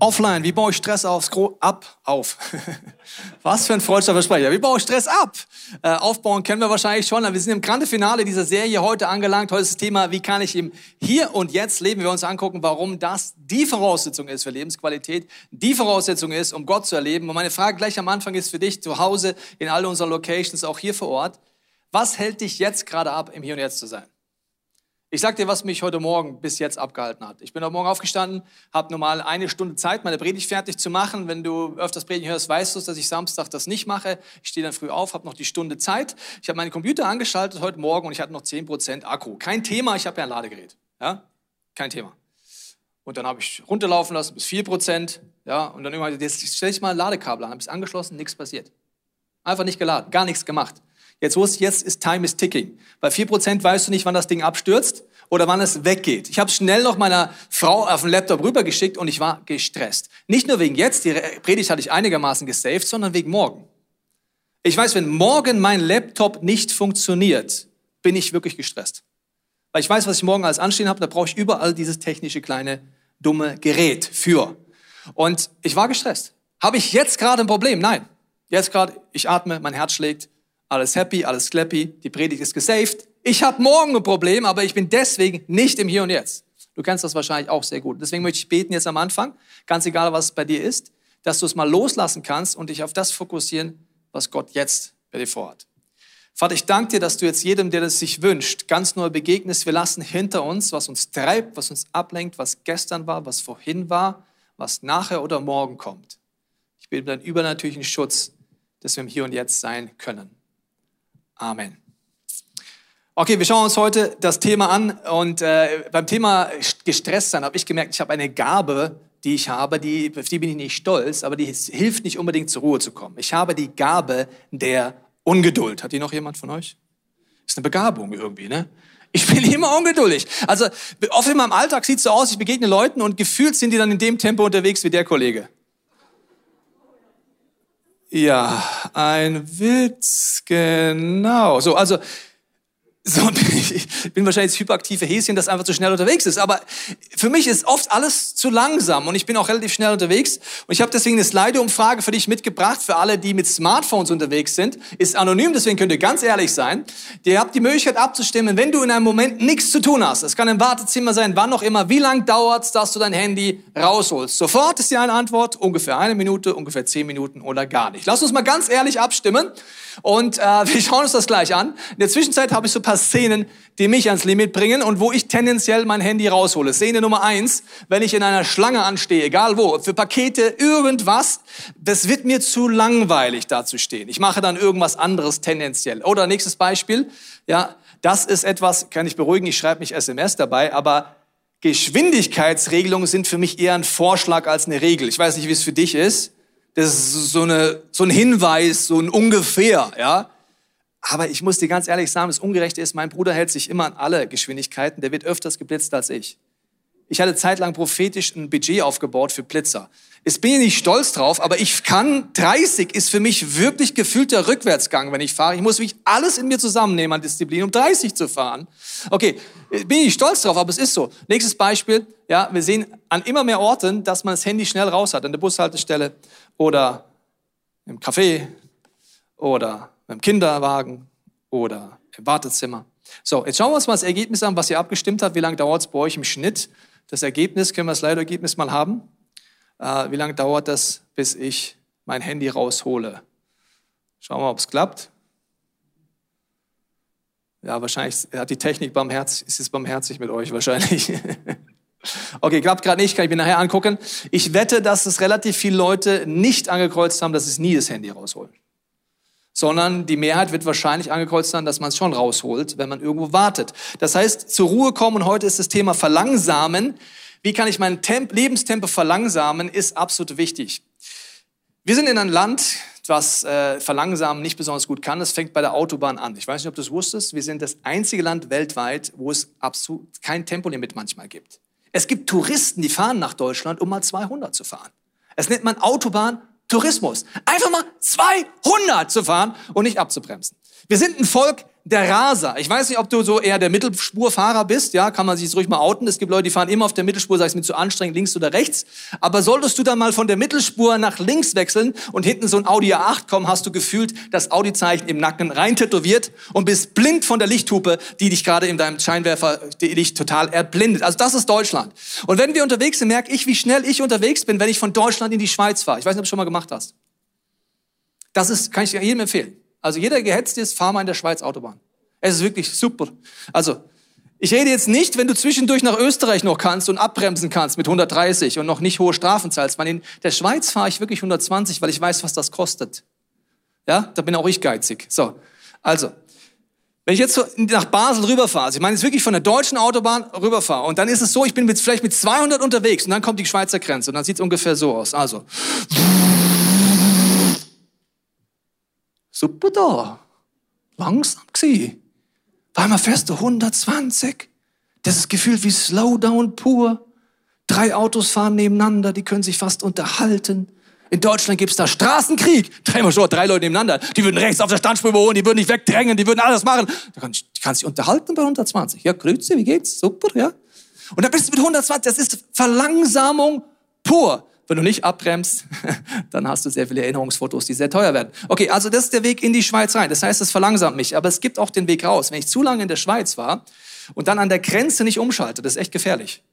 Offline, wie baue ich Stress aufs Gro ab? Auf. Was für ein freudscher Versprecher. Wie baue ich Stress ab? Äh, aufbauen kennen wir wahrscheinlich schon. Wir sind im Grande Finale dieser Serie heute angelangt. Heute ist das Thema, wie kann ich im Hier und Jetzt leben? Wir uns angucken, warum das die Voraussetzung ist für Lebensqualität, die Voraussetzung ist, um Gott zu erleben. Und meine Frage gleich am Anfang ist für dich zu Hause, in all unseren Locations, auch hier vor Ort. Was hält dich jetzt gerade ab, im Hier und Jetzt zu sein? Ich sag dir, was mich heute Morgen bis jetzt abgehalten hat. Ich bin heute Morgen aufgestanden, habe normal eine Stunde Zeit, meine Predigt fertig zu machen. Wenn du öfters Predigen hörst, weißt du, dass ich Samstag das nicht mache. Ich stehe dann früh auf, habe noch die Stunde Zeit. Ich habe meinen Computer angeschaltet heute Morgen und ich hatte noch 10% Akku. Kein Thema, ich habe ja ein Ladegerät. Ja? Kein Thema. Und dann habe ich runterlaufen lassen bis 4%. Ja? Und dann irgendwann, jetzt stelle ich mal ein Ladekabel an, habe es angeschlossen, nichts passiert. Einfach nicht geladen, gar nichts gemacht. Jetzt wusste jetzt ist Time is ticking. Bei 4% weißt du nicht, wann das Ding abstürzt oder wann es weggeht. Ich habe schnell noch meiner Frau auf den Laptop rübergeschickt und ich war gestresst. Nicht nur wegen jetzt, die Predigt hatte ich einigermaßen gesaved, sondern wegen morgen. Ich weiß, wenn morgen mein Laptop nicht funktioniert, bin ich wirklich gestresst. Weil ich weiß, was ich morgen alles anstehen habe, da brauche ich überall dieses technische kleine dumme Gerät für. Und ich war gestresst. Habe ich jetzt gerade ein Problem? Nein. Jetzt gerade, ich atme, mein Herz schlägt, alles happy, alles clappy, die Predigt ist gesaved. Ich habe morgen ein Problem, aber ich bin deswegen nicht im Hier und Jetzt. Du kennst das wahrscheinlich auch sehr gut. Deswegen möchte ich beten jetzt am Anfang, ganz egal, was bei dir ist, dass du es mal loslassen kannst und dich auf das fokussieren, was Gott jetzt bei dir vorhat. Vater, ich danke dir, dass du jetzt jedem, der das sich wünscht, ganz neu begegnest. Wir lassen hinter uns, was uns treibt, was uns ablenkt, was gestern war, was vorhin war, was nachher oder morgen kommt. Ich bete deinen übernatürlichen Schutz, dass wir im Hier und Jetzt sein können. Amen. Okay, wir schauen uns heute das Thema an und äh, beim Thema gestresst sein habe ich gemerkt, ich habe eine Gabe, die ich habe, die, auf die bin ich nicht stolz, aber die hilft nicht unbedingt zur Ruhe zu kommen. Ich habe die Gabe der Ungeduld. Hat die noch jemand von euch? Ist eine Begabung irgendwie, ne? Ich bin immer ungeduldig. Also oft in meinem Alltag sieht es so aus, ich begegne Leuten und gefühlt sind die dann in dem Tempo unterwegs wie der Kollege. Ja, ein Witz, genau. So, also so, ich bin wahrscheinlich das hyperaktive Häschen, das einfach zu schnell unterwegs ist. Aber für mich ist oft alles zu langsam und ich bin auch relativ schnell unterwegs. Und ich habe deswegen eine Slide-Umfrage für dich mitgebracht, für alle, die mit Smartphones unterwegs sind. Ist anonym, deswegen könnt ihr ganz ehrlich sein. Ihr habt die Möglichkeit abzustimmen, wenn du in einem Moment nichts zu tun hast. Es kann im Wartezimmer sein, wann auch immer. Wie lang dauert es, dass du dein Handy rausholst? Sofort ist ja eine Antwort, ungefähr eine Minute, ungefähr zehn Minuten oder gar nicht. Lass uns mal ganz ehrlich abstimmen. Und äh, wir schauen uns das gleich an. In der Zwischenzeit habe ich so ein paar Szenen, die mich ans Limit bringen und wo ich tendenziell mein Handy raushole. Szene Nummer eins, wenn ich in einer Schlange anstehe, egal wo, für Pakete, irgendwas, das wird mir zu langweilig da zu stehen. Ich mache dann irgendwas anderes tendenziell. Oder nächstes Beispiel, ja, das ist etwas, kann ich beruhigen, ich schreibe nicht SMS dabei, aber Geschwindigkeitsregelungen sind für mich eher ein Vorschlag als eine Regel. Ich weiß nicht, wie es für dich ist. Das ist so, eine, so ein Hinweis, so ein ungefähr, ja. Aber ich muss dir ganz ehrlich sagen, das Ungerechte ist, mein Bruder hält sich immer an alle Geschwindigkeiten. Der wird öfters geblitzt als ich. Ich hatte zeitlang prophetisch ein Budget aufgebaut für Blitzer. Jetzt bin ich nicht stolz drauf, aber ich kann, 30 ist für mich wirklich gefühlter Rückwärtsgang, wenn ich fahre. Ich muss wirklich alles in mir zusammennehmen an Disziplin, um 30 zu fahren. Okay, bin ich nicht stolz drauf, aber es ist so. Nächstes Beispiel, ja, wir sehen an immer mehr Orten, dass man das Handy schnell raus hat, an der Bushaltestelle oder im Café oder im Kinderwagen oder im Wartezimmer. So, jetzt schauen wir uns mal das Ergebnis an, was ihr abgestimmt habt. Wie lange dauert es bei euch im Schnitt? Das Ergebnis, können wir das Leidergebnis mal haben? Äh, wie lange dauert das, bis ich mein Handy raushole? Schauen wir mal, ob es klappt. Ja, wahrscheinlich hat die Technik barmherzig, ist es barmherzig mit euch wahrscheinlich. Okay, klappt gerade nicht, kann ich mir nachher angucken. Ich wette, dass es relativ viele Leute nicht angekreuzt haben, dass sie nie das Handy rausholen. Sondern die Mehrheit wird wahrscheinlich angekreuzt haben, dass man es schon rausholt, wenn man irgendwo wartet. Das heißt, zur Ruhe kommen, und heute ist das Thema Verlangsamen. Wie kann ich mein Temp Lebenstempo verlangsamen, ist absolut wichtig. Wir sind in einem Land, was äh, Verlangsamen nicht besonders gut kann. Das fängt bei der Autobahn an. Ich weiß nicht, ob du es wusstest. Wir sind das einzige Land weltweit, wo es absolut kein Tempolimit manchmal gibt. Es gibt Touristen, die fahren nach Deutschland, um mal 200 zu fahren. Das nennt man Autobahntourismus. Einfach mal 200 zu fahren und nicht abzubremsen. Wir sind ein Volk der Raser. Ich weiß nicht, ob du so eher der Mittelspurfahrer bist, ja, kann man sich ruhig mal outen. Es gibt Leute, die fahren immer auf der Mittelspur, sei es mir zu anstrengend, links oder rechts. Aber solltest du dann mal von der Mittelspur nach links wechseln und hinten so ein Audi A8 kommen, hast du gefühlt das Audi-Zeichen im Nacken rein tätowiert und bist blind von der Lichthupe, die dich gerade in deinem Scheinwerfer, dich total erblindet. Also das ist Deutschland. Und wenn wir unterwegs sind, merke ich, wie schnell ich unterwegs bin, wenn ich von Deutschland in die Schweiz fahre. Ich weiß nicht, ob du schon mal gemacht hast. Das ist, kann ich jedem empfehlen. Also jeder der gehetzt ist, fahr mal in der Schweiz Autobahn. Es ist wirklich super. Also, ich rede jetzt nicht, wenn du zwischendurch nach Österreich noch kannst und abbremsen kannst mit 130 und noch nicht hohe Strafen zahlst. Weil in der Schweiz fahre ich wirklich 120, weil ich weiß, was das kostet. Ja, da bin auch ich geizig. So, also, wenn ich jetzt nach Basel rüberfahre, also ich meine jetzt wirklich von der deutschen Autobahn rüberfahre und dann ist es so, ich bin mit, vielleicht mit 200 unterwegs und dann kommt die Schweizer Grenze und dann sieht es ungefähr so aus. Also, super da, langsam gsi. War mal fest 120. Das ist gefühlt wie Slowdown pur. Drei Autos fahren nebeneinander, die können sich fast unterhalten. In Deutschland gibt's da Straßenkrieg. Dreimal schon, drei Leute nebeneinander. Die würden rechts auf der Standspur überholen, die würden nicht wegdrängen, die würden alles machen. Da kann, ich, kann sich unterhalten bei 120. Ja, grüezi, wie geht's? Super, ja. Und da bist du mit 120, das ist Verlangsamung pur. Wenn du nicht abbremst, dann hast du sehr viele Erinnerungsfotos, die sehr teuer werden. Okay, also das ist der Weg in die Schweiz rein. Das heißt, es verlangsamt mich. Aber es gibt auch den Weg raus. Wenn ich zu lange in der Schweiz war und dann an der Grenze nicht umschalte, das ist echt gefährlich.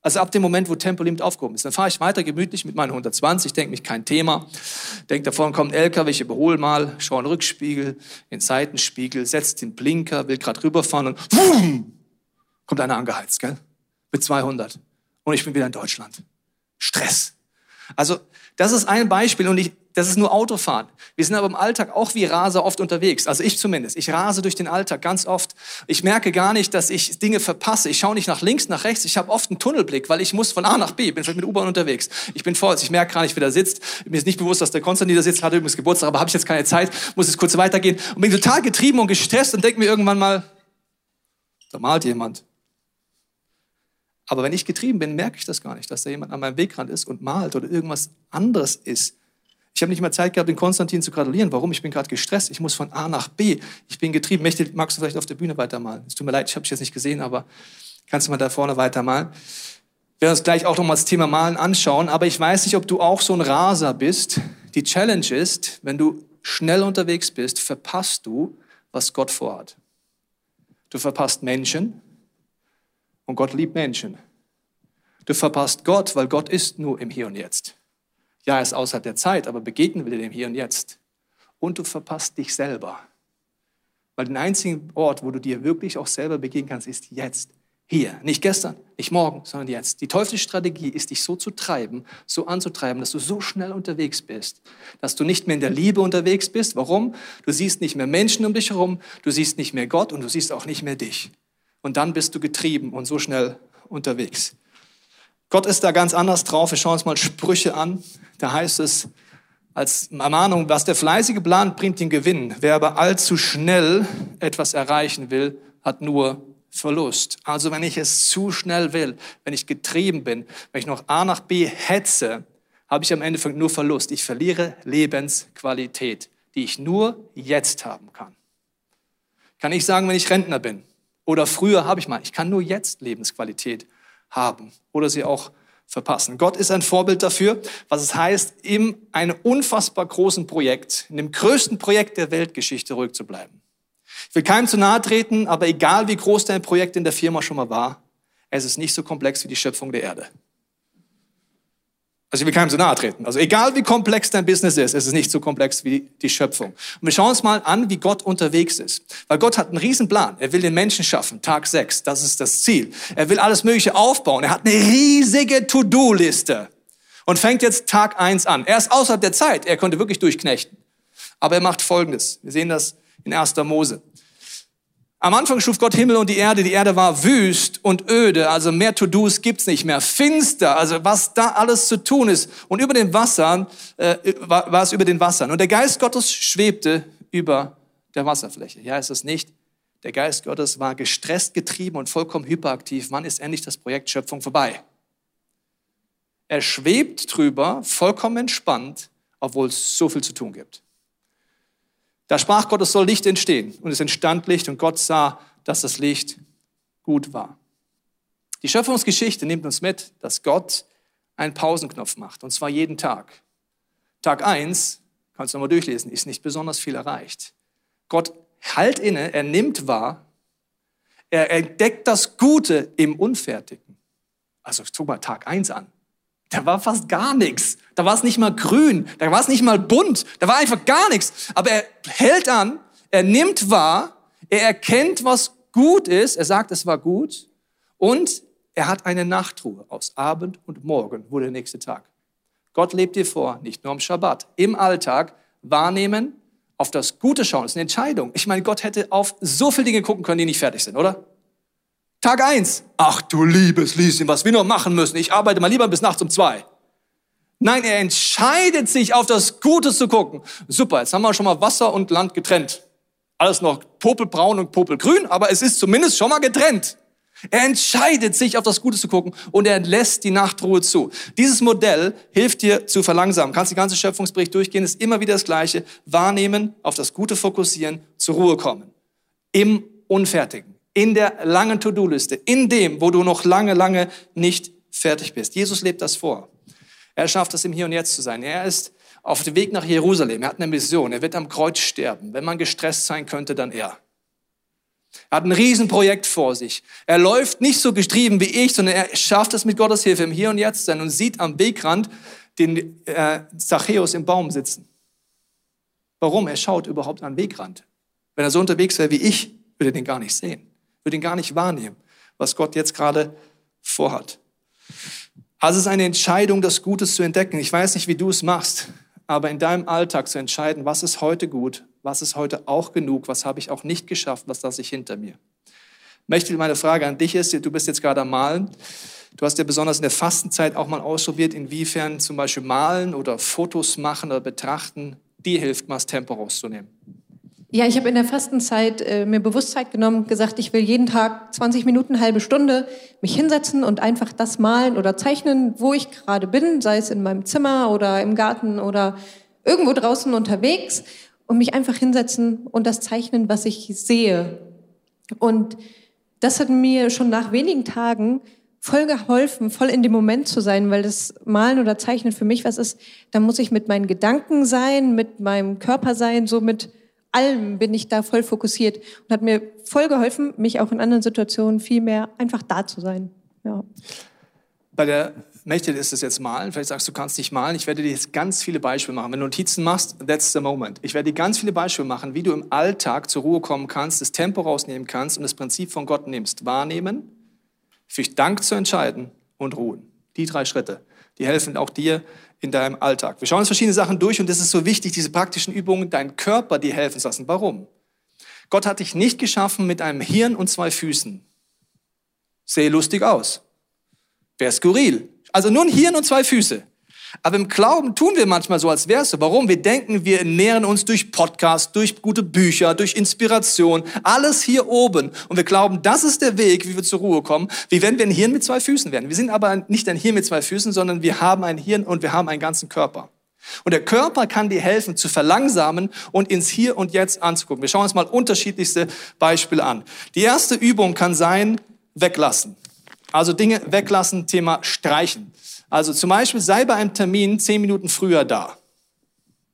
Also ab dem Moment, wo Tempolimit aufgehoben ist, dann fahre ich weiter gemütlich mit meinen 120, denke mich kein Thema, denke davon kommt ein LKW, ich überhole mal, schaue in den Rückspiegel, in den Seitenspiegel, setzt den Blinker, will gerade rüberfahren und wumm, kommt einer angeheizt, gell? Mit 200 und ich bin wieder in Deutschland. Stress. Also das ist ein Beispiel und ich, das ist nur Autofahren. Wir sind aber im Alltag auch wie Raser oft unterwegs. Also ich zumindest. Ich rase durch den Alltag ganz oft. Ich merke gar nicht, dass ich Dinge verpasse. Ich schaue nicht nach links, nach rechts. Ich habe oft einen Tunnelblick, weil ich muss von A nach B. Ich bin vielleicht mit U-Bahn unterwegs. Ich bin voll. Ich merke gar nicht, wer da sitzt. Mir ist nicht bewusst, dass der Konstantin da sitzt. Hat übrigens Geburtstag, aber habe ich jetzt keine Zeit. Muss jetzt kurz weitergehen. Und bin total getrieben und gestresst und denke mir irgendwann mal, da malt jemand. Aber wenn ich getrieben bin, merke ich das gar nicht, dass da jemand an meinem Wegrand ist und malt oder irgendwas anderes ist. Ich habe nicht mal Zeit gehabt, den Konstantin zu gratulieren. Warum? Ich bin gerade gestresst. Ich muss von A nach B. Ich bin getrieben. Mächte, magst du vielleicht auf der Bühne weitermalen? Es tut mir leid, ich habe dich jetzt nicht gesehen, aber kannst du mal da vorne weitermalen? Wir werden uns gleich auch nochmal das Thema Malen anschauen. Aber ich weiß nicht, ob du auch so ein Raser bist. Die Challenge ist, wenn du schnell unterwegs bist, verpasst du, was Gott vorhat. Du verpasst Menschen, und Gott liebt Menschen. Du verpasst Gott, weil Gott ist nur im Hier und Jetzt. Ja, er ist außerhalb der Zeit, aber begegnen will dem Hier und Jetzt. Und du verpasst dich selber. Weil den einzigen Ort, wo du dir wirklich auch selber begegnen kannst, ist jetzt. Hier. Nicht gestern, nicht morgen, sondern jetzt. Die teuflische Strategie ist, dich so zu treiben, so anzutreiben, dass du so schnell unterwegs bist, dass du nicht mehr in der Liebe unterwegs bist. Warum? Du siehst nicht mehr Menschen um dich herum, du siehst nicht mehr Gott und du siehst auch nicht mehr dich und dann bist du getrieben und so schnell unterwegs. Gott ist da ganz anders drauf. Wir schauen uns mal Sprüche an. Da heißt es als Ermahnung, was der Fleißige plant, bringt den Gewinn. Wer aber allzu schnell etwas erreichen will, hat nur Verlust. Also wenn ich es zu schnell will, wenn ich getrieben bin, wenn ich noch A nach B hetze, habe ich am Ende nur Verlust. Ich verliere Lebensqualität, die ich nur jetzt haben kann. Kann ich sagen, wenn ich Rentner bin, oder früher habe ich mal. Ich kann nur jetzt Lebensqualität haben oder sie auch verpassen. Gott ist ein Vorbild dafür, was es heißt, in einem unfassbar großen Projekt, in dem größten Projekt der Weltgeschichte ruhig zu bleiben. Ich will keinem zu nahe treten, aber egal wie groß dein Projekt in der Firma schon mal war, es ist nicht so komplex wie die Schöpfung der Erde. Also ich will keinem so nahe treten. Also egal wie komplex dein Business ist, es ist nicht so komplex wie die Schöpfung. Und wir schauen uns mal an, wie Gott unterwegs ist. Weil Gott hat einen riesen Plan. Er will den Menschen schaffen. Tag 6, das ist das Ziel. Er will alles Mögliche aufbauen. Er hat eine riesige To-Do-Liste. Und fängt jetzt Tag 1 an. Er ist außerhalb der Zeit. Er konnte wirklich durchknechten. Aber er macht Folgendes. Wir sehen das in 1. Mose. Am Anfang schuf Gott Himmel und die Erde. Die Erde war wüst und öde, also mehr To-Dos gibt's nicht mehr. Finster, also was da alles zu tun ist. Und über den Wassern äh, war, war es über den Wassern. Und der Geist Gottes schwebte über der Wasserfläche. Ja, ist es nicht? Der Geist Gottes war gestresst, getrieben und vollkommen hyperaktiv. Wann ist endlich das Projekt Schöpfung vorbei? Er schwebt drüber, vollkommen entspannt, obwohl es so viel zu tun gibt. Da sprach Gott, es soll Licht entstehen. Und es entstand Licht und Gott sah, dass das Licht gut war. Die Schöpfungsgeschichte nimmt uns mit, dass Gott einen Pausenknopf macht, und zwar jeden Tag. Tag eins, kannst du nochmal durchlesen, ist nicht besonders viel erreicht. Gott halt inne, er nimmt wahr, er entdeckt das Gute im Unfertigen. Also guck mal Tag eins an. Da war fast gar nichts. Da war es nicht mal grün, da war es nicht mal bunt, da war einfach gar nichts. Aber er hält an, er nimmt wahr, er erkennt, was gut ist, er sagt, es war gut und er hat eine Nachtruhe aus Abend und Morgen, wo der nächste Tag. Gott lebt dir vor, nicht nur am Schabbat, im Alltag wahrnehmen, auf das Gute schauen. Das ist eine Entscheidung. Ich meine, Gott hätte auf so viele Dinge gucken können, die nicht fertig sind, oder? Tag eins. Ach du liebes Lieschen, was wir noch machen müssen. Ich arbeite mal lieber bis nachts um zwei. Nein, er entscheidet sich, auf das Gute zu gucken. Super, jetzt haben wir schon mal Wasser und Land getrennt. Alles noch popelbraun und popelgrün, aber es ist zumindest schon mal getrennt. Er entscheidet sich, auf das Gute zu gucken und er lässt die Nachtruhe zu. Dieses Modell hilft dir zu verlangsamen. Kannst die ganze Schöpfungsbericht durchgehen, ist immer wieder das Gleiche. Wahrnehmen, auf das Gute fokussieren, zur Ruhe kommen. Im Unfertigen, in der langen To-Do-Liste, in dem, wo du noch lange, lange nicht fertig bist. Jesus lebt das vor. Er schafft es, im Hier und Jetzt zu sein. Er ist auf dem Weg nach Jerusalem. Er hat eine Mission. Er wird am Kreuz sterben. Wenn man gestresst sein könnte, dann er. Er hat ein Riesenprojekt vor sich. Er läuft nicht so getrieben wie ich, sondern er schafft es mit Gottes Hilfe im Hier und Jetzt sein und sieht am Wegrand den äh, Zachäus im Baum sitzen. Warum? Er schaut überhaupt den Wegrand. Wenn er so unterwegs wäre wie ich, würde er den gar nicht sehen, würde ihn gar nicht wahrnehmen, was Gott jetzt gerade vorhat. Also es ist eine Entscheidung, das Gutes zu entdecken. Ich weiß nicht, wie du es machst, aber in deinem Alltag zu entscheiden, was ist heute gut, was ist heute auch genug, was habe ich auch nicht geschafft, was lasse ich hinter mir. Möchte meine Frage an dich ist, du bist jetzt gerade am Malen. Du hast ja besonders in der Fastenzeit auch mal ausprobiert, inwiefern zum Beispiel Malen oder Fotos machen oder betrachten dir hilft, mal das Tempo rauszunehmen. Ja, ich habe in der Fastenzeit äh, mir Bewusstheit genommen, gesagt, ich will jeden Tag 20 Minuten, halbe Stunde mich hinsetzen und einfach das malen oder zeichnen, wo ich gerade bin, sei es in meinem Zimmer oder im Garten oder irgendwo draußen unterwegs und mich einfach hinsetzen und das zeichnen, was ich sehe. Und das hat mir schon nach wenigen Tagen voll geholfen, voll in dem Moment zu sein, weil das Malen oder Zeichnen für mich was ist, da muss ich mit meinen Gedanken sein, mit meinem Körper sein, so mit allem bin ich da voll fokussiert und hat mir voll geholfen, mich auch in anderen Situationen viel mehr einfach da zu sein. Ja. Bei der Mächte ist es jetzt malen. Vielleicht sagst du, du kannst nicht malen. Ich werde dir jetzt ganz viele Beispiele machen. Wenn du Notizen machst, that's the moment. Ich werde dir ganz viele Beispiele machen, wie du im Alltag zur Ruhe kommen kannst, das Tempo rausnehmen kannst und das Prinzip von Gott nimmst. Wahrnehmen, für Dank zu entscheiden und ruhen. Die drei Schritte, die helfen auch dir in deinem Alltag. Wir schauen uns verschiedene Sachen durch und es ist so wichtig, diese praktischen Übungen deinen Körper dir helfen zu lassen. Warum? Gott hat dich nicht geschaffen mit einem Hirn und zwei Füßen. Sehe lustig aus. Wäre skurril. Also nur ein Hirn und zwei Füße. Aber im Glauben tun wir manchmal so, als wär's so. Warum? Wir denken, wir ernähren uns durch Podcasts, durch gute Bücher, durch Inspiration. Alles hier oben. Und wir glauben, das ist der Weg, wie wir zur Ruhe kommen. Wie wenn wir ein Hirn mit zwei Füßen wären. Wir sind aber nicht ein Hirn mit zwei Füßen, sondern wir haben ein Hirn und wir haben einen ganzen Körper. Und der Körper kann dir helfen, zu verlangsamen und ins Hier und Jetzt anzugucken. Wir schauen uns mal unterschiedlichste Beispiele an. Die erste Übung kann sein, weglassen. Also Dinge weglassen, Thema streichen. Also zum Beispiel sei bei einem Termin zehn Minuten früher da.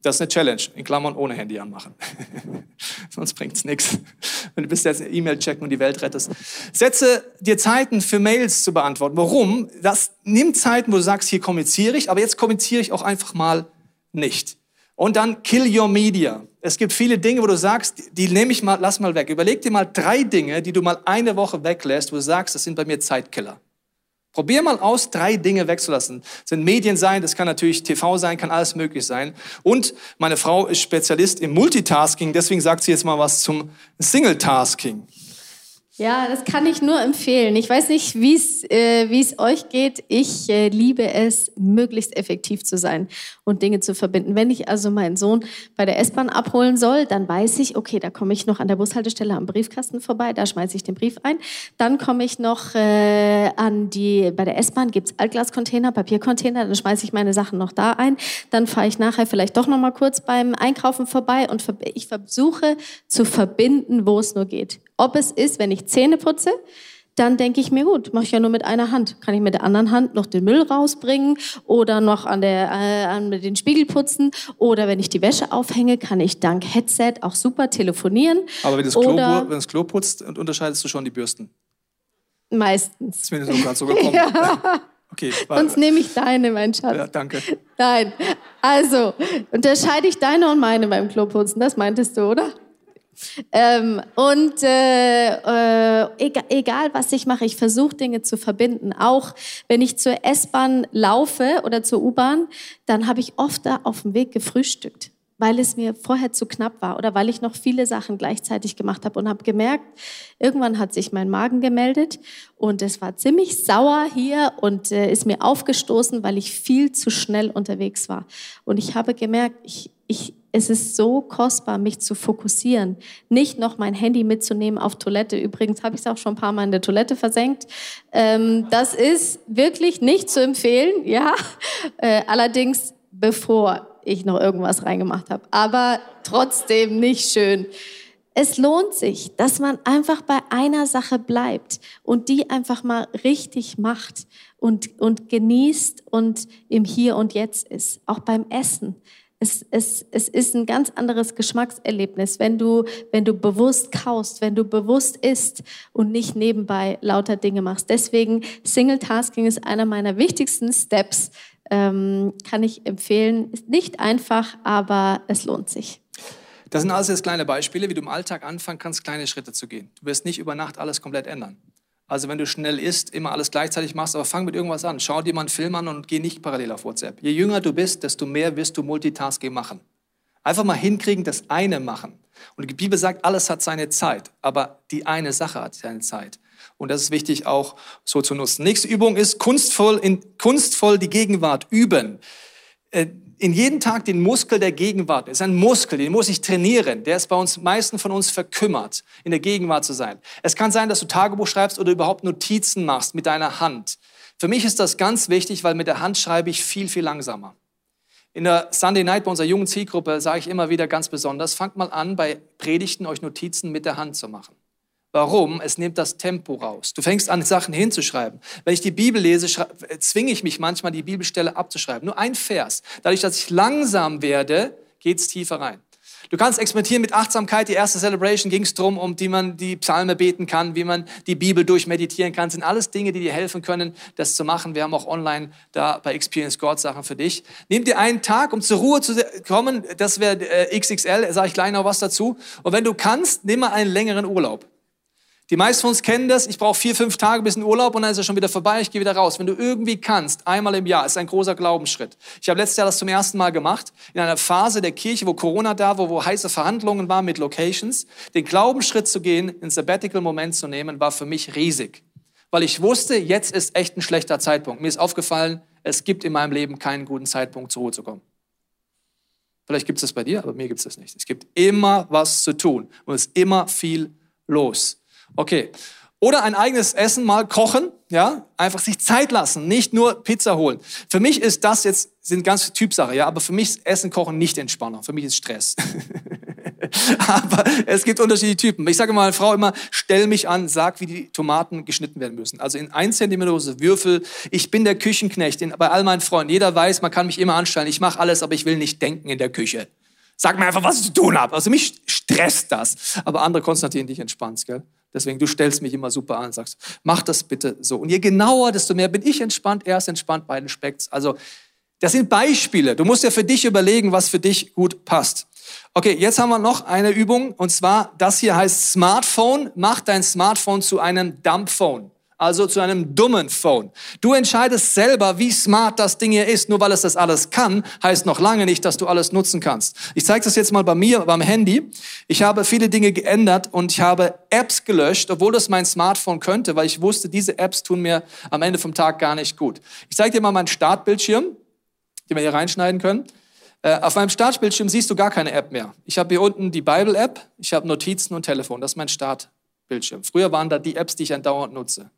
Das ist eine Challenge, in Klammern ohne Handy anmachen. Sonst bringt's nichts. Wenn du bist jetzt E-Mail checken und die Welt rettest. Setze dir Zeiten für Mails zu beantworten. Warum? Das nimmt Zeiten, wo du sagst, hier kommuniziere ich, aber jetzt kommuniziere ich auch einfach mal nicht. Und dann kill your media. Es gibt viele Dinge, wo du sagst, die nehme ich mal, lass mal weg. Überleg dir mal drei Dinge, die du mal eine Woche weglässt, wo du sagst, das sind bei mir Zeitkiller. Probier mal aus, drei Dinge wegzulassen. Das sind Medien sein, das kann natürlich TV sein, kann alles möglich sein. Und meine Frau ist Spezialist im Multitasking, deswegen sagt sie jetzt mal was zum Single-Tasking. Ja, das kann ich nur empfehlen. Ich weiß nicht, wie es äh, es euch geht. Ich äh, liebe es, möglichst effektiv zu sein und Dinge zu verbinden. Wenn ich also meinen Sohn bei der S-Bahn abholen soll, dann weiß ich, okay, da komme ich noch an der Bushaltestelle am Briefkasten vorbei, da schmeiße ich den Brief ein. Dann komme ich noch äh, an die, bei der S-Bahn gibt's Altglascontainer, Papiercontainer, dann schmeiße ich meine Sachen noch da ein. Dann fahre ich nachher vielleicht doch noch mal kurz beim Einkaufen vorbei und ich versuche zu verbinden, wo es nur geht. Ob es ist, wenn ich Zähne putze, dann denke ich mir, gut, mache ich ja nur mit einer Hand. Kann ich mit der anderen Hand noch den Müll rausbringen oder noch an, der, äh, an den Spiegel putzen oder wenn ich die Wäsche aufhänge, kann ich dank Headset auch super telefonieren. Aber wenn du das Klo, wenn das Klo putzt, unterscheidest du schon die Bürsten? Meistens. ist mir so gerade so gekommen. ja. Okay, Sonst nehme ich deine, mein Schatz. Ja, danke. Nein. Also, unterscheide ich deine und meine beim Kloputzen, das meintest du, oder? Ähm, und äh, äh, egal, egal, was ich mache, ich versuche Dinge zu verbinden. Auch wenn ich zur S-Bahn laufe oder zur U-Bahn, dann habe ich oft da auf dem Weg gefrühstückt, weil es mir vorher zu knapp war oder weil ich noch viele Sachen gleichzeitig gemacht habe und habe gemerkt, irgendwann hat sich mein Magen gemeldet und es war ziemlich sauer hier und äh, ist mir aufgestoßen, weil ich viel zu schnell unterwegs war. Und ich habe gemerkt, ich, ich, es ist so kostbar, mich zu fokussieren, nicht noch mein Handy mitzunehmen auf Toilette. Übrigens habe ich es auch schon ein paar Mal in der Toilette versenkt. Ähm, das ist wirklich nicht zu empfehlen, ja. Äh, allerdings bevor ich noch irgendwas reingemacht habe. Aber trotzdem nicht schön. Es lohnt sich, dass man einfach bei einer Sache bleibt und die einfach mal richtig macht und, und genießt und im Hier und Jetzt ist. Auch beim Essen es, es, es ist ein ganz anderes Geschmackserlebnis, wenn du, wenn du bewusst kaust, wenn du bewusst isst und nicht nebenbei lauter Dinge machst. Deswegen Single Tasking ist einer meiner wichtigsten Steps. Ähm, kann ich empfehlen. Ist nicht einfach, aber es lohnt sich. Das sind alles jetzt kleine Beispiele, wie du im Alltag anfangen kannst, kleine Schritte zu gehen. Du wirst nicht über Nacht alles komplett ändern. Also wenn du schnell isst, immer alles gleichzeitig machst, aber fang mit irgendwas an. Schau dir mal einen Film an und geh nicht parallel auf WhatsApp. Je jünger du bist, desto mehr wirst du Multitasking machen. Einfach mal hinkriegen, das eine machen. Und die Bibel sagt, alles hat seine Zeit, aber die eine Sache hat seine Zeit. Und das ist wichtig auch so zu nutzen. Nächste Übung ist kunstvoll, in, kunstvoll die Gegenwart üben. Äh, in jeden Tag den Muskel der Gegenwart. Das ist ein Muskel, den muss ich trainieren. Der ist bei uns meisten von uns verkümmert, in der Gegenwart zu sein. Es kann sein, dass du Tagebuch schreibst oder überhaupt Notizen machst mit deiner Hand. Für mich ist das ganz wichtig, weil mit der Hand schreibe ich viel, viel langsamer. In der Sunday Night bei unserer jungen Zielgruppe sage ich immer wieder ganz besonders, fangt mal an, bei Predigten euch Notizen mit der Hand zu machen. Warum? Es nimmt das Tempo raus. Du fängst an, Sachen hinzuschreiben. Wenn ich die Bibel lese, zwinge ich mich manchmal, die Bibelstelle abzuschreiben. Nur ein Vers. Dadurch, dass ich langsam werde, geht es tiefer rein. Du kannst experimentieren mit Achtsamkeit. Die erste Celebration ging es darum, um die man die Psalme beten kann, wie man die Bibel durchmeditieren kann. Das sind alles Dinge, die dir helfen können, das zu machen. Wir haben auch online da bei Experience God Sachen für dich. Nimm dir einen Tag, um zur Ruhe zu kommen. Das wäre äh, XXL, sage ich gleich noch was dazu. Und wenn du kannst, nimm mal einen längeren Urlaub. Die meisten von uns kennen das. Ich brauche vier, fünf Tage bis in Urlaub und dann ist er schon wieder vorbei. Ich gehe wieder raus. Wenn du irgendwie kannst, einmal im Jahr, ist ein großer Glaubensschritt. Ich habe letztes Jahr das zum ersten Mal gemacht. In einer Phase der Kirche, wo Corona da war, wo heiße Verhandlungen waren mit Locations. Den Glaubensschritt zu gehen, einen Sabbatical-Moment zu nehmen, war für mich riesig. Weil ich wusste, jetzt ist echt ein schlechter Zeitpunkt. Mir ist aufgefallen, es gibt in meinem Leben keinen guten Zeitpunkt, zur Ruhe zu kommen. Vielleicht gibt es das bei dir, aber mir gibt es das nicht. Es gibt immer was zu tun und es ist immer viel los. Okay. Oder ein eigenes Essen mal kochen, ja, einfach sich Zeit lassen, nicht nur Pizza holen. Für mich ist das jetzt, sind ganz Typsache, ja, aber für mich ist Essen kochen nicht Entspannung, für mich ist Stress. aber es gibt unterschiedliche Typen. Ich sage mal, Frau immer, stell mich an, sag, wie die Tomaten geschnitten werden müssen. Also in ein Zentimeter große Würfel. Ich bin der Küchenknecht in, bei all meinen Freunden. Jeder weiß, man kann mich immer anstellen. Ich mache alles, aber ich will nicht denken in der Küche. Sag mir einfach, was ich zu tun habe. Also mich stresst das. Aber andere konstatieren dich entspannt, gell? Deswegen, du stellst mich immer super an und sagst, mach das bitte so. Und je genauer, desto mehr bin ich entspannt, er ist entspannt, beiden Specks. Also, das sind Beispiele. Du musst ja für dich überlegen, was für dich gut passt. Okay, jetzt haben wir noch eine Übung und zwar, das hier heißt Smartphone. Mach dein Smartphone zu einem Dumpphone. Also zu einem dummen Phone. Du entscheidest selber, wie smart das Ding hier ist. Nur weil es das alles kann, heißt noch lange nicht, dass du alles nutzen kannst. Ich zeige das jetzt mal bei mir, beim Handy. Ich habe viele Dinge geändert und ich habe Apps gelöscht, obwohl das mein Smartphone könnte, weil ich wusste, diese Apps tun mir am Ende vom Tag gar nicht gut. Ich zeige dir mal meinen Startbildschirm, den wir hier reinschneiden können. Äh, auf meinem Startbildschirm siehst du gar keine App mehr. Ich habe hier unten die Bible-App, ich habe Notizen und Telefon. Das ist mein Startbildschirm. Früher waren da die Apps, die ich andauernd nutze.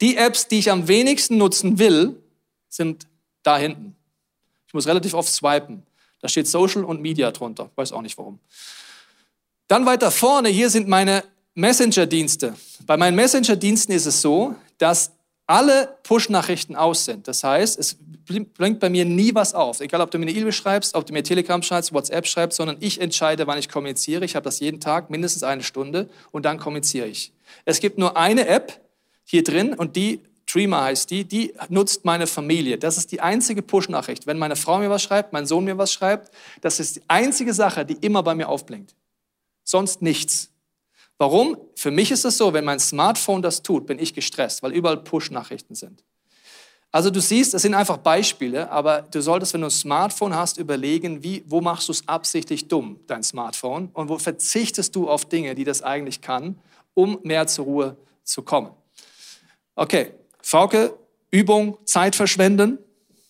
Die Apps, die ich am wenigsten nutzen will, sind da hinten. Ich muss relativ oft swipen. Da steht Social und Media drunter. Weiß auch nicht warum. Dann weiter vorne, hier sind meine Messenger-Dienste. Bei meinen Messenger-Diensten ist es so, dass alle Push-Nachrichten aus sind. Das heißt, es blinkt bei mir nie was auf. Egal, ob du mir eine E-Mail schreibst, ob du mir Telegram schreibst, WhatsApp schreibst, sondern ich entscheide, wann ich kommuniziere. Ich habe das jeden Tag, mindestens eine Stunde und dann kommuniziere ich. Es gibt nur eine App hier drin und die, Dreamer heißt die, die nutzt meine Familie. Das ist die einzige Push-Nachricht. Wenn meine Frau mir was schreibt, mein Sohn mir was schreibt, das ist die einzige Sache, die immer bei mir aufblinkt. Sonst nichts. Warum? Für mich ist es so, wenn mein Smartphone das tut, bin ich gestresst, weil überall Push-Nachrichten sind. Also du siehst, es sind einfach Beispiele, aber du solltest, wenn du ein Smartphone hast, überlegen, wie, wo machst du es absichtlich dumm, dein Smartphone, und wo verzichtest du auf Dinge, die das eigentlich kann, um mehr zur Ruhe zu kommen. Okay, Frauke, Übung, Zeit verschwenden.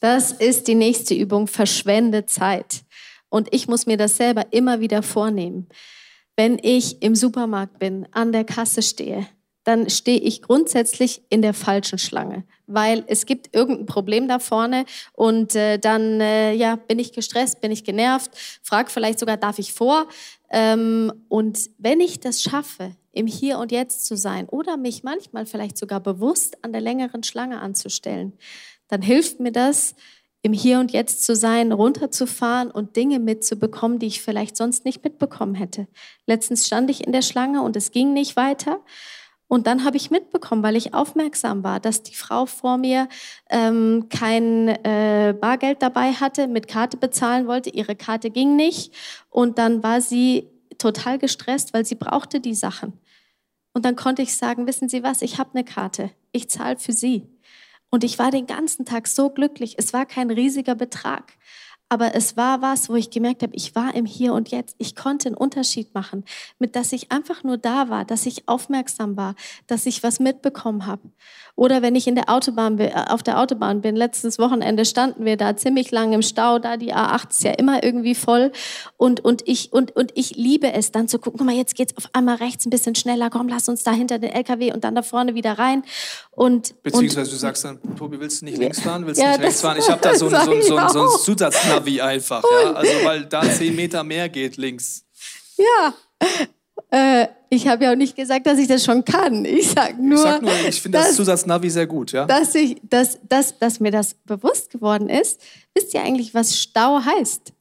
Das ist die nächste Übung, verschwende Zeit. Und ich muss mir das selber immer wieder vornehmen wenn ich im Supermarkt bin, an der Kasse stehe, dann stehe ich grundsätzlich in der falschen Schlange, weil es gibt irgendein Problem da vorne und äh, dann äh, ja, bin ich gestresst, bin ich genervt, frage vielleicht sogar, darf ich vor? Ähm, und wenn ich das schaffe, im Hier und Jetzt zu sein oder mich manchmal vielleicht sogar bewusst an der längeren Schlange anzustellen, dann hilft mir das, im Hier und Jetzt zu sein, runterzufahren und Dinge mitzubekommen, die ich vielleicht sonst nicht mitbekommen hätte. Letztens stand ich in der Schlange und es ging nicht weiter. Und dann habe ich mitbekommen, weil ich aufmerksam war, dass die Frau vor mir ähm, kein äh, Bargeld dabei hatte, mit Karte bezahlen wollte. Ihre Karte ging nicht. Und dann war sie total gestresst, weil sie brauchte die Sachen. Und dann konnte ich sagen, wissen Sie was, ich habe eine Karte. Ich zahle für Sie. Und ich war den ganzen Tag so glücklich. Es war kein riesiger Betrag. Aber es war was, wo ich gemerkt habe, ich war im Hier und Jetzt. Ich konnte einen Unterschied machen, mit dass ich einfach nur da war, dass ich aufmerksam war, dass ich was mitbekommen habe. Oder wenn ich in der Autobahn äh, auf der Autobahn bin, letztes Wochenende standen wir da ziemlich lang im Stau, da die A8 ist ja immer irgendwie voll und und ich und und ich liebe es dann zu gucken, guck mal, jetzt geht's auf einmal rechts ein bisschen schneller, komm, lass uns da hinter den LKW und dann da vorne wieder rein und beziehungsweise und, du sagst dann, Tobi, willst du nicht links fahren, willst du ja, nicht rechts fahren? Ich habe da so ein, so, ein, so, ein, so ein Zusatz wie einfach. Ja? Also weil da zehn Meter mehr geht links. Ja. Äh, ich habe ja auch nicht gesagt, dass ich das schon kann. Ich sage nur, ich, sag nur, ich finde das Zusatznavi sehr gut, ja. Dass, ich, dass, dass, dass mir das bewusst geworden ist. Wisst ihr eigentlich, was Stau heißt?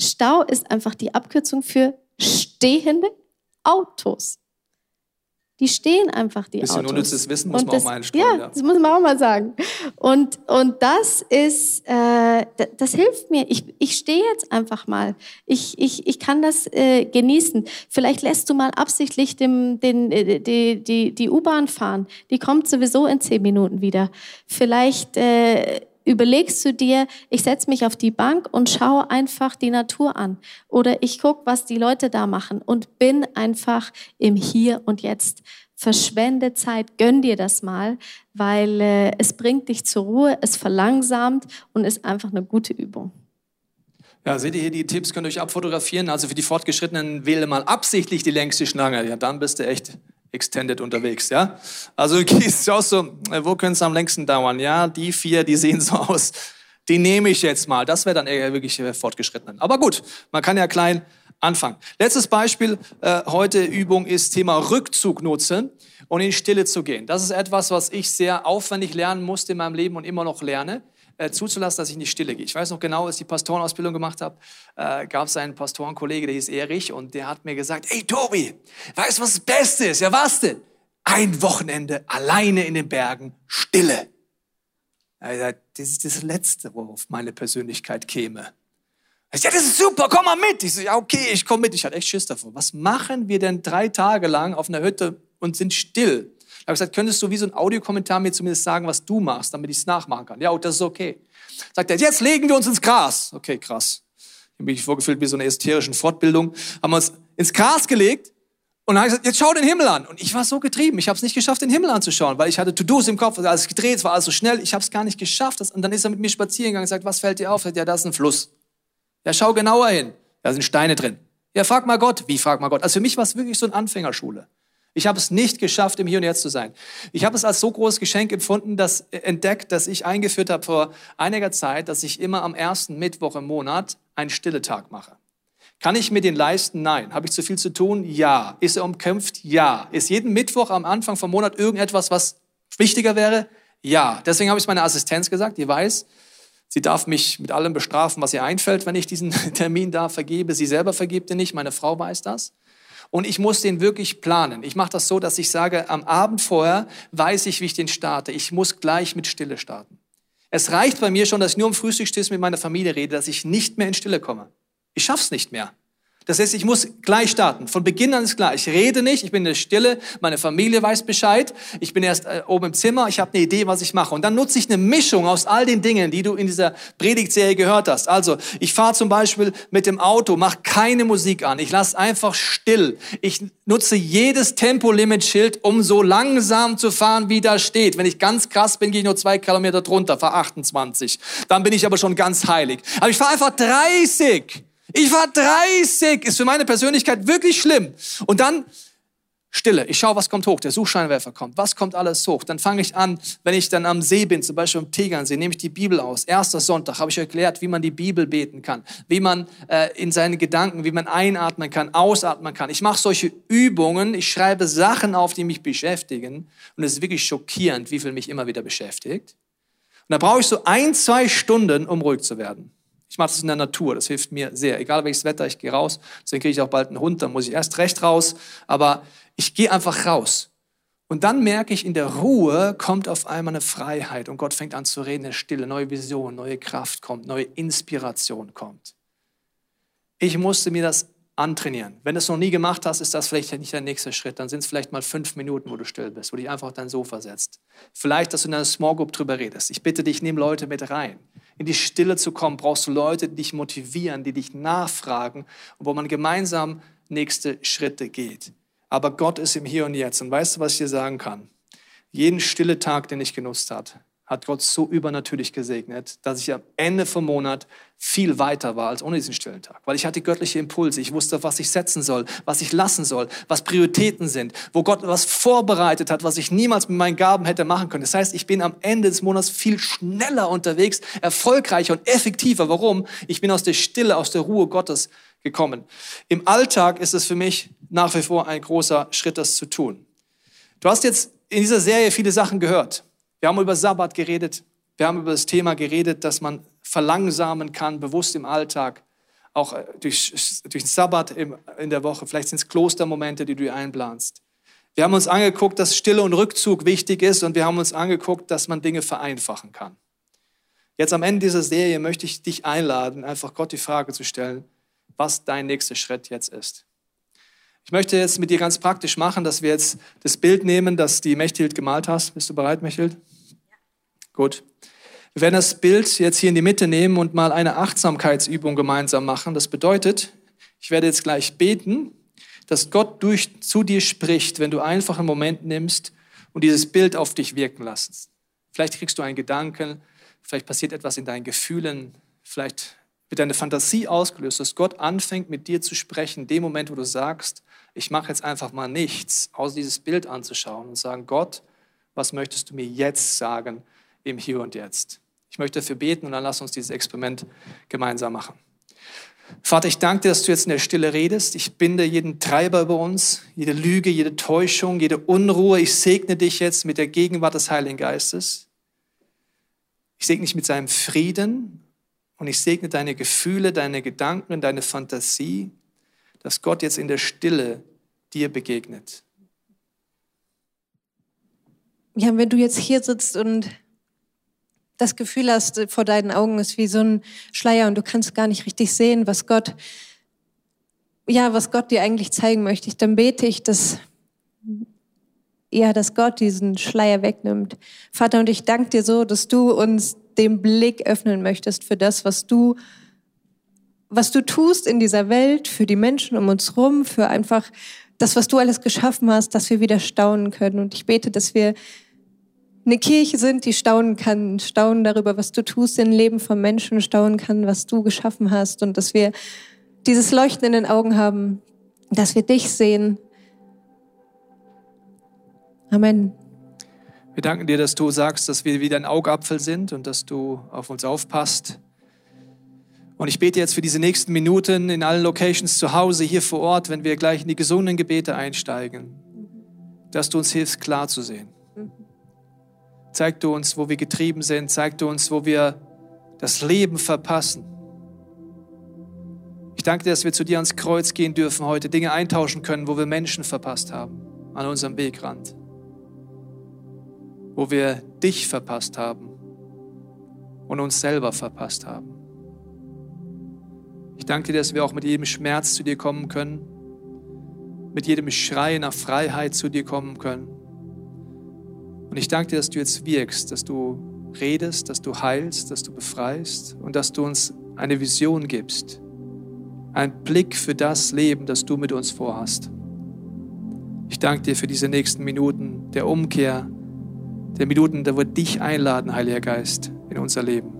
Stau ist einfach die Abkürzung für stehende Autos. Die stehen einfach, die Bisschen Autos. unnützes Wissen muss und man das, auch mal einstreuen. Ja, ja, das muss man auch mal sagen. Und, und das ist, äh, das hilft mir. Ich, ich stehe jetzt einfach mal. Ich, ich, ich kann das äh, genießen. Vielleicht lässt du mal absichtlich dem, den, äh, die, die, die U-Bahn fahren. Die kommt sowieso in zehn Minuten wieder. Vielleicht... Äh, überlegst du dir, ich setze mich auf die Bank und schaue einfach die Natur an. Oder ich gucke, was die Leute da machen und bin einfach im Hier und Jetzt. Verschwende Zeit, gönn dir das mal, weil äh, es bringt dich zur Ruhe, es verlangsamt und ist einfach eine gute Übung. Ja, seht ihr hier die Tipps, könnt ihr euch abfotografieren. Also für die Fortgeschrittenen wähle mal absichtlich die längste Schlange. Ja, dann bist du echt extended unterwegs, ja. Also du gehst auch so, äh, wo könnte es am längsten dauern? Ja, die vier, die sehen so aus. Die nehme ich jetzt mal. Das wäre dann eher wirklich äh, fortgeschritten. Aber gut, man kann ja klein anfangen. Letztes Beispiel äh, heute Übung ist Thema Rückzug nutzen und in Stille zu gehen. Das ist etwas, was ich sehr aufwendig lernen musste in meinem Leben und immer noch lerne äh, zuzulassen, dass ich in die Stille gehe. Ich weiß noch genau, als ich die Pastorenausbildung gemacht habe, äh, gab es einen Pastorenkollege, der hieß Erich, und der hat mir gesagt, ey Tobi, weißt du, was das Beste ist? Ja, was denn? Ein Wochenende alleine in den Bergen, Stille. das ist das Letzte, worauf meine Persönlichkeit käme. Ich ja, das ist super, komm mal mit. Ich so, ja, okay, ich komme mit. Ich hatte echt Schiss davor. Was machen wir denn drei Tage lang auf einer Hütte und sind still? Habe gesagt, könntest du wie so ein Audiokommentar mir zumindest sagen, was du machst, damit ich es nachmachen kann? Ja, das ist okay. Sagt er, jetzt legen wir uns ins Gras. Okay, krass. Ich habe mich vorgefühlt wie so eine esoterischen Fortbildung. Haben wir uns ins Gras gelegt und dann habe ich gesagt, jetzt schau den Himmel an. Und ich war so getrieben. Ich habe es nicht geschafft, den Himmel anzuschauen, weil ich hatte To-Dos im Kopf, alles gedreht, es war alles so schnell. Ich habe es gar nicht geschafft. Und dann ist er mit mir spazieren gegangen und sagt, was fällt dir auf? Ja, da ist ein Fluss. Ja, schau genauer hin. Da sind Steine drin. Ja, frag mal Gott. Wie frag mal Gott? Also für mich war es wirklich so eine Anfängerschule. Ich habe es nicht geschafft, im Hier und Jetzt zu sein. Ich habe es als so großes Geschenk empfunden, dass äh, entdeckt, dass ich eingeführt habe vor einiger Zeit, dass ich immer am ersten Mittwoch im Monat einen Stille-Tag mache. Kann ich mir den leisten? Nein. Habe ich zu viel zu tun? Ja. Ist er umkämpft? Ja. Ist jeden Mittwoch am Anfang vom Monat irgendetwas, was wichtiger wäre? Ja. Deswegen habe ich es meiner Assistenz gesagt, die weiß, sie darf mich mit allem bestrafen, was ihr einfällt, wenn ich diesen Termin da vergebe. Sie selber vergibt ihn nicht, meine Frau weiß das. Und ich muss den wirklich planen. Ich mache das so, dass ich sage, am Abend vorher weiß ich, wie ich den starte. Ich muss gleich mit Stille starten. Es reicht bei mir schon, dass ich nur am Frühstückstisch mit meiner Familie rede, dass ich nicht mehr in Stille komme. Ich schaff's nicht mehr. Das heißt, ich muss gleich starten. Von Beginn an ist klar. Ich rede nicht, ich bin in der Stille, meine Familie weiß Bescheid, ich bin erst äh, oben im Zimmer, ich habe eine Idee, was ich mache. Und dann nutze ich eine Mischung aus all den Dingen, die du in dieser Predigtserie gehört hast. Also, ich fahre zum Beispiel mit dem Auto, mache keine Musik an, ich lasse einfach still. Ich nutze jedes Tempolimit-Schild, um so langsam zu fahren, wie da steht. Wenn ich ganz krass bin, gehe ich nur zwei Kilometer drunter, fahre 28. Dann bin ich aber schon ganz heilig. Aber ich fahre einfach 30. Ich war 30, ist für meine Persönlichkeit wirklich schlimm. Und dann Stille. Ich schaue, was kommt hoch. Der Suchscheinwerfer kommt. Was kommt alles hoch? Dann fange ich an, wenn ich dann am See bin, zum Beispiel am Tegernsee, nehme ich die Bibel aus. Erster Sonntag habe ich erklärt, wie man die Bibel beten kann, wie man äh, in seinen Gedanken, wie man einatmen kann, ausatmen kann. Ich mache solche Übungen. Ich schreibe Sachen auf, die mich beschäftigen. Und es ist wirklich schockierend, wie viel mich immer wieder beschäftigt. Und da brauche ich so ein, zwei Stunden, um ruhig zu werden. Ich mache das in der Natur, das hilft mir sehr. Egal welches Wetter, ich gehe raus. Deswegen kriege ich auch bald einen Hund, dann muss ich erst recht raus. Aber ich gehe einfach raus. Und dann merke ich, in der Ruhe kommt auf einmal eine Freiheit und Gott fängt an zu reden, eine Stille, neue Vision, neue Kraft kommt, neue Inspiration kommt. Ich musste mir das antrainieren. Wenn du es noch nie gemacht hast, ist das vielleicht nicht der nächste Schritt. Dann sind es vielleicht mal fünf Minuten, wo du still bist, wo du dich einfach auf dein Sofa setzt. Vielleicht, dass du in einer Small Group drüber redest. Ich bitte dich, nimm Leute mit rein. In die Stille zu kommen, brauchst du Leute, die dich motivieren, die dich nachfragen und wo man gemeinsam nächste Schritte geht. Aber Gott ist im Hier und Jetzt. Und weißt du, was ich dir sagen kann? Jeden stille Tag, den ich genutzt habe, hat Gott so übernatürlich gesegnet, dass ich am Ende vom Monat viel weiter war als ohne diesen stillen Tag. Weil ich hatte göttliche Impulse. Ich wusste, was ich setzen soll, was ich lassen soll, was Prioritäten sind, wo Gott was vorbereitet hat, was ich niemals mit meinen Gaben hätte machen können. Das heißt, ich bin am Ende des Monats viel schneller unterwegs, erfolgreicher und effektiver. Warum? Ich bin aus der Stille, aus der Ruhe Gottes gekommen. Im Alltag ist es für mich nach wie vor ein großer Schritt, das zu tun. Du hast jetzt in dieser Serie viele Sachen gehört. Wir haben über Sabbat geredet. Wir haben über das Thema geredet, dass man verlangsamen kann, bewusst im Alltag, auch äh, durch, durch den Sabbat in der Woche. Vielleicht sind es Klostermomente, die du einplanst. Wir haben uns angeguckt, dass Stille und Rückzug wichtig ist und wir haben uns angeguckt, dass man Dinge vereinfachen kann. Jetzt am Ende dieser Serie möchte ich dich einladen, einfach Gott die Frage zu stellen, was dein nächster Schritt jetzt ist. Ich möchte jetzt mit dir ganz praktisch machen, dass wir jetzt das Bild nehmen, das die Mechthild gemalt hast. Bist du bereit, Mechthild? Gut. Wir werden das Bild jetzt hier in die Mitte nehmen und mal eine Achtsamkeitsübung gemeinsam machen. Das bedeutet, ich werde jetzt gleich beten, dass Gott durch, zu dir spricht, wenn du einfach einen Moment nimmst und dieses Bild auf dich wirken lässt. Vielleicht kriegst du einen Gedanken, vielleicht passiert etwas in deinen Gefühlen, vielleicht wird deine Fantasie ausgelöst, dass Gott anfängt mit dir zu sprechen, in dem Moment, wo du sagst, ich mache jetzt einfach mal nichts, außer dieses Bild anzuschauen und sagen, Gott, was möchtest du mir jetzt sagen im Hier und Jetzt? Ich möchte dafür beten und dann lass uns dieses Experiment gemeinsam machen. Vater, ich danke dir, dass du jetzt in der Stille redest. Ich binde jeden Treiber über uns, jede Lüge, jede Täuschung, jede Unruhe. Ich segne dich jetzt mit der Gegenwart des Heiligen Geistes. Ich segne dich mit seinem Frieden und ich segne deine Gefühle, deine Gedanken, deine Fantasie dass Gott jetzt in der Stille dir begegnet. Ja, wenn du jetzt hier sitzt und das Gefühl hast, vor deinen Augen ist wie so ein Schleier und du kannst gar nicht richtig sehen, was Gott, ja, was Gott dir eigentlich zeigen möchte, dann bete ich, dass ja, dass Gott diesen Schleier wegnimmt. Vater, und ich danke dir so, dass du uns den Blick öffnen möchtest für das, was du, was du tust in dieser Welt, für die Menschen um uns rum, für einfach das, was du alles geschaffen hast, dass wir wieder staunen können. Und ich bete, dass wir eine Kirche sind, die staunen kann, staunen darüber, was du tust im Leben von Menschen, staunen kann, was du geschaffen hast und dass wir dieses Leuchten in den Augen haben, dass wir dich sehen. Amen. Wir danken dir, dass du sagst, dass wir wie dein Augapfel sind und dass du auf uns aufpasst. Und ich bete jetzt für diese nächsten Minuten in allen Locations zu Hause, hier vor Ort, wenn wir gleich in die gesungenen Gebete einsteigen, dass du uns hilfst, klar zu sehen. Zeig du uns, wo wir getrieben sind. Zeig du uns, wo wir das Leben verpassen. Ich danke dir, dass wir zu dir ans Kreuz gehen dürfen heute, Dinge eintauschen können, wo wir Menschen verpasst haben an unserem Wegrand. Wo wir dich verpasst haben und uns selber verpasst haben. Ich danke dir, dass wir auch mit jedem Schmerz zu dir kommen können, mit jedem Schrei nach Freiheit zu dir kommen können. Und ich danke dir, dass du jetzt wirkst, dass du redest, dass du heilst, dass du befreist und dass du uns eine Vision gibst, einen Blick für das Leben, das du mit uns vorhast. Ich danke dir für diese nächsten Minuten der Umkehr, der Minuten, da wir dich einladen, Heiliger Geist, in unser Leben.